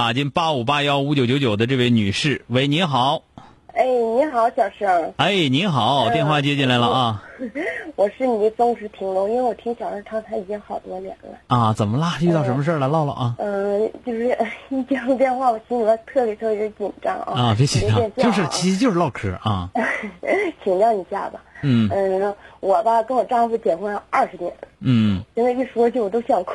打进八五八幺五九九九的这位女士，喂，您好。哎，你好，小生。哎，您好，电话接进来了啊。我是你的忠实听众，因为我听小生唱他已经好多年了。啊，怎么啦？遇到什么事儿了？唠唠啊。嗯，就是 一接通电话，我心里边特别特别紧张啊。啊，别紧张，就是其其实就是唠嗑啊。请教你一下吧。嗯嗯，我吧跟我丈夫结婚二十年，嗯现在一说起我都想哭。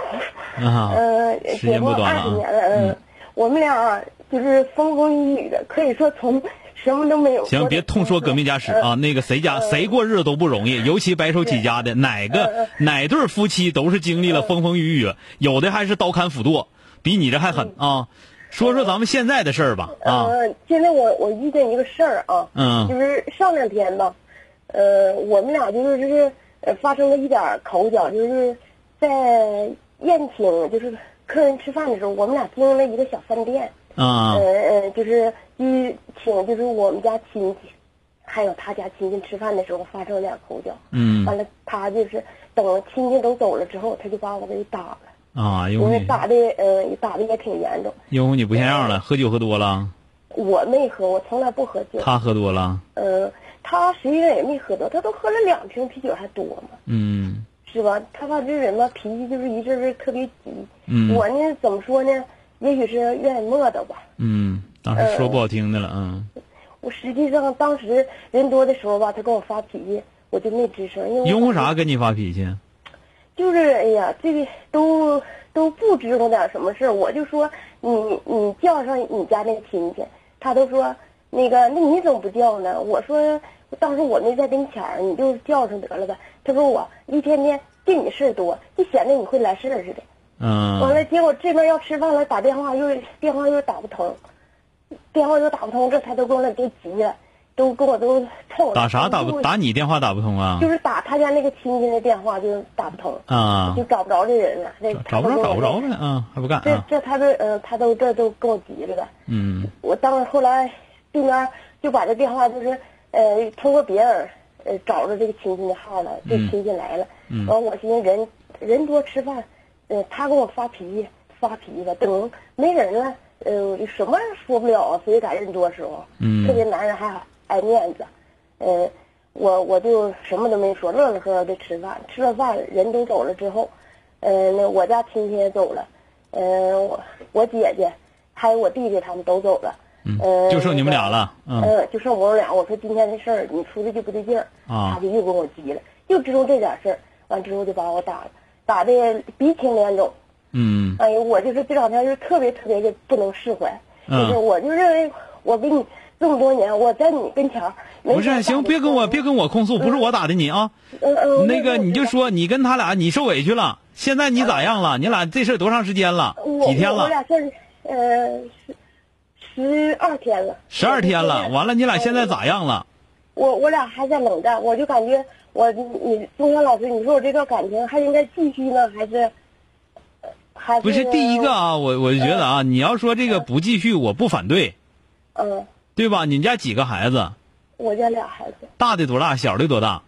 啊，嗯，时间不结婚短了啊二十年了，嗯，我们俩就是风风雨雨的，可以说从什么都没有。行，别痛说革命家史啊。那个谁家谁过日子都不容易，尤其白手起家的，哪个哪对夫妻都是经历了风风雨雨，有的还是刀砍斧剁，比你这还狠啊。说说咱们现在的事儿吧啊。嗯，现在我我遇见一个事儿啊，嗯就是上两天吧，呃，我们俩就是就是呃发生了一点儿口角，就是在宴请就是客人吃饭的时候，我们俩经营了一个小饭店，啊。呃呃，就是一请就是我们家亲戚，还有他家亲戚吃饭的时候发生了点口角，嗯。完了他就是等亲戚都走了之后，他就把我给打了，啊，因因为为打的呃打的也挺严重，因为你不像样了，喝酒喝多了，我没喝，我从来不喝酒。他喝多了，呃，他实际上也没喝多，他都喝了两瓶啤酒还多嘛，嗯是吧？他吧这人吧脾气就是一阵阵特别急。嗯我呢怎么说呢？也许是愿意磨叨吧。嗯，当时说不好听的了，嗯，我实际上当时人多的时候吧，他跟我发脾气，我就没吱声，因为因为啥跟你发脾气？就是哎呀，这个都都不知道点什么事儿我就说你你叫上你家那个亲戚，他都说那个那你怎么不叫呢？我说当时我没在跟前儿，你就叫上得了呗。他说我一天天见你事儿多，就显得你会来事儿似的。嗯完嗯了，结果这边要吃饭了，打电话又电话又打不通，电话又打不通，这才都跟我都急了，都跟我都冲了。打啥打不就打你电话打不通啊？就是打他家那个亲戚的电话就打不通，啊就，找不着这人了。这找不着找不着。呗，啊，还不干这啊？这他都呃，他都这都跟我急了呗。嗯我当时后来对面就把这电话就是呃通过别人呃找着这个亲戚的号了，这嗯亲戚来了，嗯完我寻思人人多吃饭，呃他跟我发脾气发脾气吧，等没人了，呃我什么也说不了啊，谁敢人多时候，嗯特别男人还爱面子，呃我我就什么都没说，乐乐呵呵的吃饭，吃了饭人都走了之后，呃那我家亲戚也走了，呃我我姐姐还有我弟弟他们都走了。嗯呃，就剩你们俩了嗯嗯，就剩我们俩。我说今天这事儿你出的就不对劲儿，啊他就又跟我急了，就知道这点事儿，完之后就把我打了，打的鼻青脸肿。嗯哎呦，我就是这两天就特别特别的不能释怀，嗯就是我就认为我跟你这么多年，我在你跟前儿不是，行，别跟我别跟我控诉，不是我打的你啊。嗯嗯，那个你就说你跟他俩你受委屈了，现在你咋样了？你俩这事儿多长时间了？几天了？我俩现在呃十十二天了，十二天了。完了，你俩现在咋样了？我我俩还在冷战，我就感觉我你钟山老师，你说我这段感情还应该继续呢，还是呃还是不是第一个啊，我我就觉得啊，你要说这个不继续，我不反对，嗯，对吧？你们家几个孩子？我家俩孩子，大的多大？小的多大？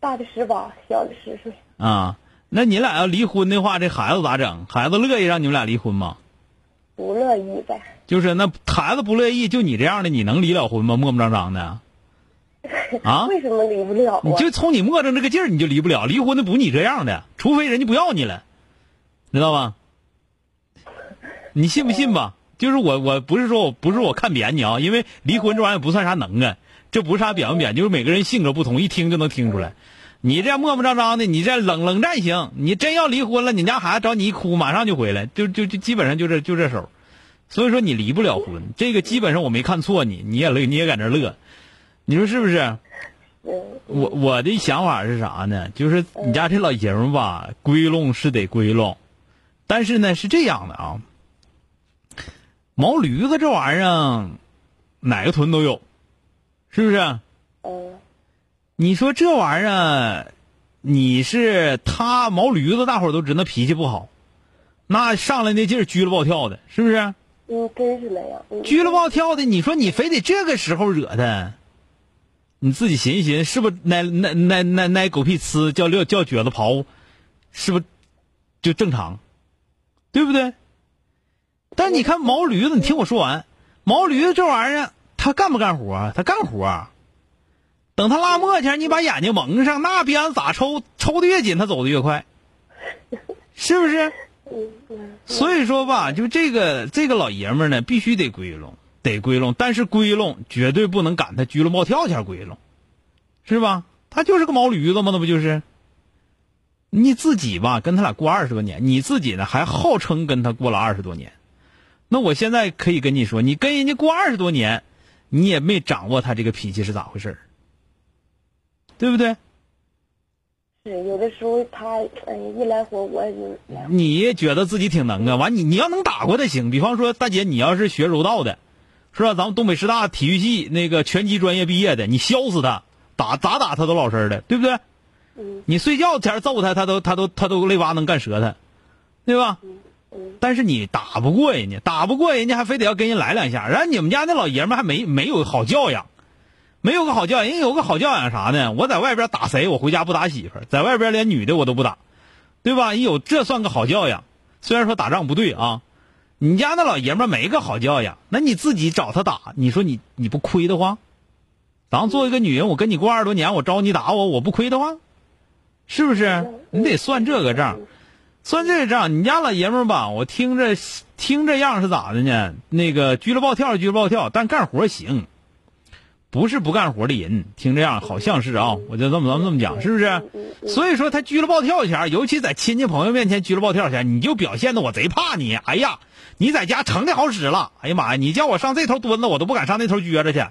大的十八，小的十岁。啊，那你俩要离婚的话，这孩子咋整？孩子乐意让你们俩离婚吗？不乐意呗。就是那孩子不乐意，就你这样的，你能离了婚吗？磨磨张张的，啊？为什么离不了啊？你就从你磨蹭这个劲儿，你就离不了。离婚的不你这样的，除非人家不要你了，知道吧？你信不信吧？就是我，我不是说我不是我看扁你啊，因为离婚这玩意儿不算啥能耐，这不是啥扁不扁，就是每个人性格不同，一听就能听出来。你这样磨磨张张的，你这冷冷战型，你真要离婚了，你家孩子找你一哭，马上就回来，就就就基本上就这就这手。所以说你离不了婚，这个基本上我没看错你，你也乐，你也在那乐，你说是不是？我我的想法是啥呢？就是你家这老爷们吧，归拢是得归拢，但是呢是这样的啊，毛驴子这玩意儿，哪个屯都有，是不是？嗯。你说这玩意儿，你是他毛驴子，大伙儿都知道脾气不好，那上来那劲儿，撅了暴跳的，是不是？嗯，真是那样。拘了暴跳的，你说你非得这个时候惹他？你自己寻思寻，是不是那那那那那狗屁呲叫撂叫撅子刨，是不是就正常？对不对？但你看毛驴子，你听我说完，毛驴子这玩意儿，他干不干活？他干活。等他拉磨前，你把眼睛蒙上，那鞭子咋抽？抽的越紧，他走的越快，是不是？所以说吧，就这个这个老爷们呢，必须得归拢。得归拢，但是归拢绝对不能赶他居了暴跳前归拢，是吧？他就是个毛驴子嘛，那不就是？你自己吧，跟他俩过二十多年，你自己呢还号称跟他过了二十多年，那我现在可以跟你说，你跟人家过二十多年，你也没掌握他这个脾气是咋回事对不对？是有的时候他嗯一来火我就。你觉得自己挺能啊？完你你要能打过他行，比方说大姐，你要是学柔道的。是吧？咱们东北师大体育系那个拳击专业毕业的，你削死他，打咋打他都老实的，对不对？你睡觉前揍他，他都他都他都肋巴能干折他，对吧？但是你打不过人家，打不过人家还非得要跟人来两下，然后你们家那老爷们还没没有好教养，没有个好教养，人有个好教养啥呢？我在外边打谁，我回家不打媳妇，在外边连女的我都不打，对吧？有这算个好教养，虽然说打仗不对啊。你家那老爷们没个好教养，那你自己找他打，你说你你不亏的慌？咱作为一个女人，我跟你过二十多年，我招你打我，我不亏的慌？是不是？你得算这个账，算这个账。你家老爷们吧，我听着听这样是咋的呢？那个拘了暴跳拘了暴跳，但干活行，不是不干活的人。听这样好像是啊，我就这么咱们这么讲，是不是？所以说他鞠了暴跳前，尤其在亲戚朋友面前鞠了暴跳前，你就表现的我贼怕你。哎呀！你在家成的好使了，哎呀妈呀！你叫我上这头蹲着，我都不敢上那头撅着去，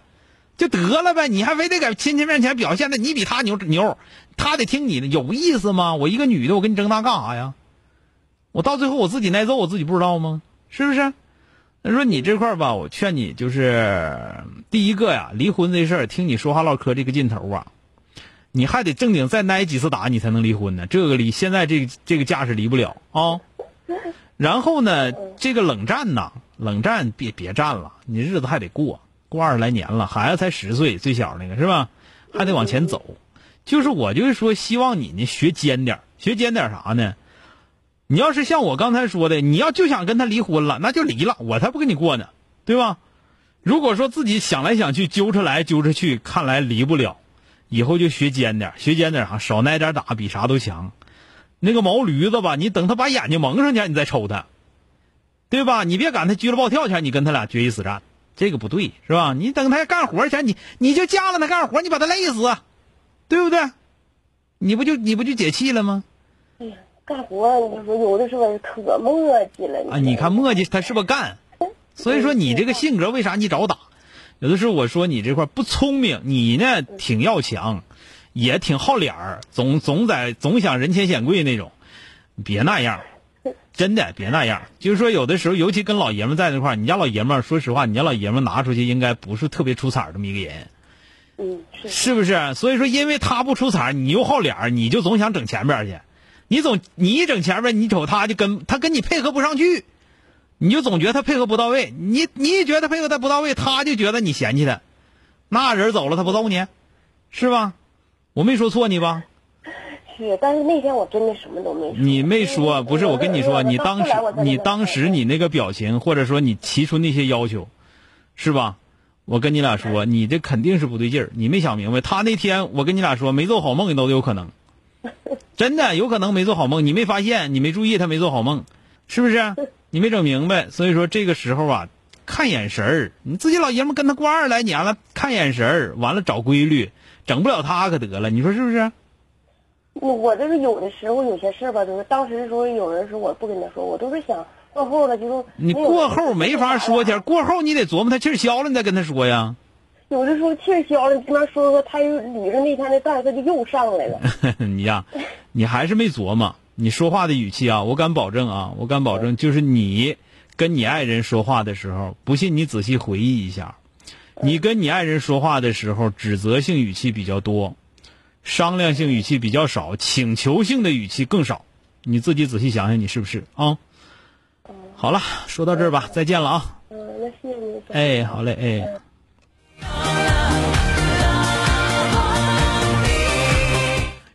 就得了呗。你还非得在亲戚面前表现的你比他牛牛，他得听你的，有意思吗？我一个女的，我跟你争那干啥呀？我到最后我自己挨揍，我自己不知道吗？是不是？他说你这块吧，我劝你就是第一个呀，离婚这事儿，听你说话唠嗑这个劲头啊，你还得正经再挨几次打，你才能离婚呢。这个离现在这这个架势离不了啊。然后呢，这个冷战呐，冷战别别战了，你日子还得过，过二十来年了，孩子才十岁，最小那个是吧？还得往前走。就是我就是说，希望你呢学尖点学尖点啥呢？你要是像我刚才说的，你要就想跟他离婚了，那就离了，我才不跟你过呢，对吧？如果说自己想来想去，揪扯来揪扯去，看来离不了，以后就学尖点学尖点哈，少挨点打，比啥都强。那个毛驴子吧，你等他把眼睛蒙上去，你再抽他，对吧？你别赶他拘了暴跳前，你跟他俩决一死战，这个不对，是吧？你等他干活前，你你就架了他干活，你把他累死，对不对？你不就你不就解气了吗？干活你说有的时候可磨叽了。啊，你看磨叽，他是不是干？所以说你这个性格，为啥你找打？有的时候我说你这块不聪明，你呢挺要强。也挺好脸儿，总总在总想人前显贵那种，别那样，真的别那样。就是说，有的时候，尤其跟老爷们在那块儿，你家老爷们儿，说实话，你家老爷们拿出去应该不是特别出彩这么一个人，嗯，是不是？所以说，因为他不出彩，你又好脸儿，你就总想整前边去，你总你一整前面，你瞅他就跟他跟你配合不上去，你就总觉得他配合不到位，你你也觉得他配合他不到位，他就觉得你嫌弃他，那人走了他不揍你，是吧？我没说错你吧？是，但是那天我真的什么都没说。你没说，不是我跟你说，你当时你当时你那个表情，或者说你提出那些要求，是吧？我跟你俩说，你这肯定是不对劲儿，你没想明白。他那天我跟你俩说，没做好梦都有可能，真的有可能没做好梦，你没发现，你没注意他没做好梦，是不是？你没整明白，所以说这个时候啊，看眼神儿，你自己老爷们跟他过二十来年了，看眼神儿，完了找规律，整不了他可得了，你说是不是？我我就是有的时候有些事儿吧，就是当时的时候有人说我不跟他说，我都是想过后了就是你过后没法说去，过后你得琢磨他气儿消了，你再跟他说呀。有的时候气儿消了，你这边说说，他又捋着那天的蛋，他就又上来了。你呀，你还是没琢磨。你说话的语气啊，我敢保证啊，我敢保证，就是你跟你爱人说话的时候，不信你仔细回忆一下，你跟你爱人说话的时候，指责性语气比较多，商量性语气比较少，请求性的语气更少。你自己仔细想想，你是不是啊？好了，说到这儿吧，再见了啊。嗯，那谢谢你。哎，好嘞，哎。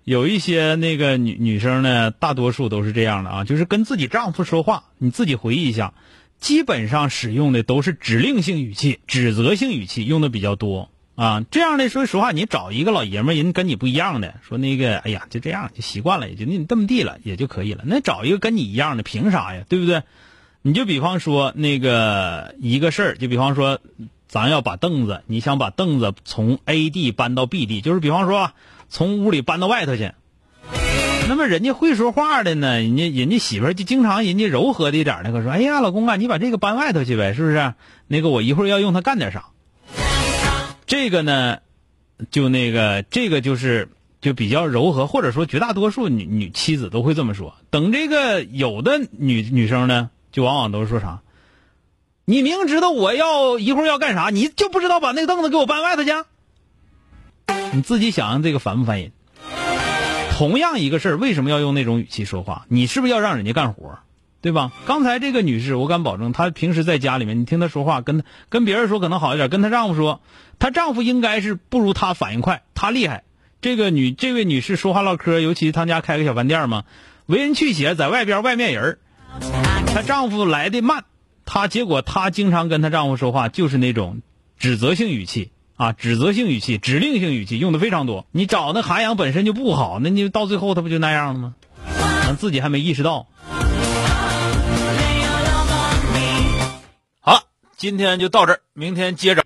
有一些那个女女生呢，大多数都是这样的啊，就是跟自己丈夫说话，你自己回忆一下，基本上使用的都是指令性语气、指责性语气，用的比较多啊。这样的说实话，你找一个老爷们人跟你不一样的，说那个，哎呀，就这样，就习惯了，也就那这么地了，也就可以了。那找一个跟你一样的，凭啥呀？对不对？你就比方说那个一个事儿，就比方说，咱要把凳子，你想把凳子从 A 地搬到 B 地，就是比方说。从屋里搬到外头去，那么人家会说话的呢，人家人家媳妇就经常人家柔和的一点那个说，哎呀，老公啊，你把这个搬外头去呗，是不是？那个我一会儿要用它干点啥？这个呢，就那个这个就是就比较柔和，或者说绝大多数女女妻子都会这么说。等这个有的女女生呢，就往往都是说啥？你明知道我要一会儿要干啥，你就不知道把那个凳子给我搬外头去？你自己想想这个烦不烦人？同样一个事儿，为什么要用那种语气说话？你是不是要让人家干活，对吧？刚才这个女士，我敢保证，她平时在家里面，你听她说话，跟跟别人说可能好一点，跟她丈夫说，她丈夫应该是不如她反应快，她厉害。这个女这位女士说话唠嗑，尤其她家开个小饭店嘛，为人去写在外边外面人她丈夫来的慢，她结果她经常跟她丈夫说话就是那种指责性语气。啊，指责性语气、指令性语气用的非常多。你找那涵养本身就不好，那你到最后他不就那样了吗？咱自己还没意识到。好了，今天就到这儿，明天接着。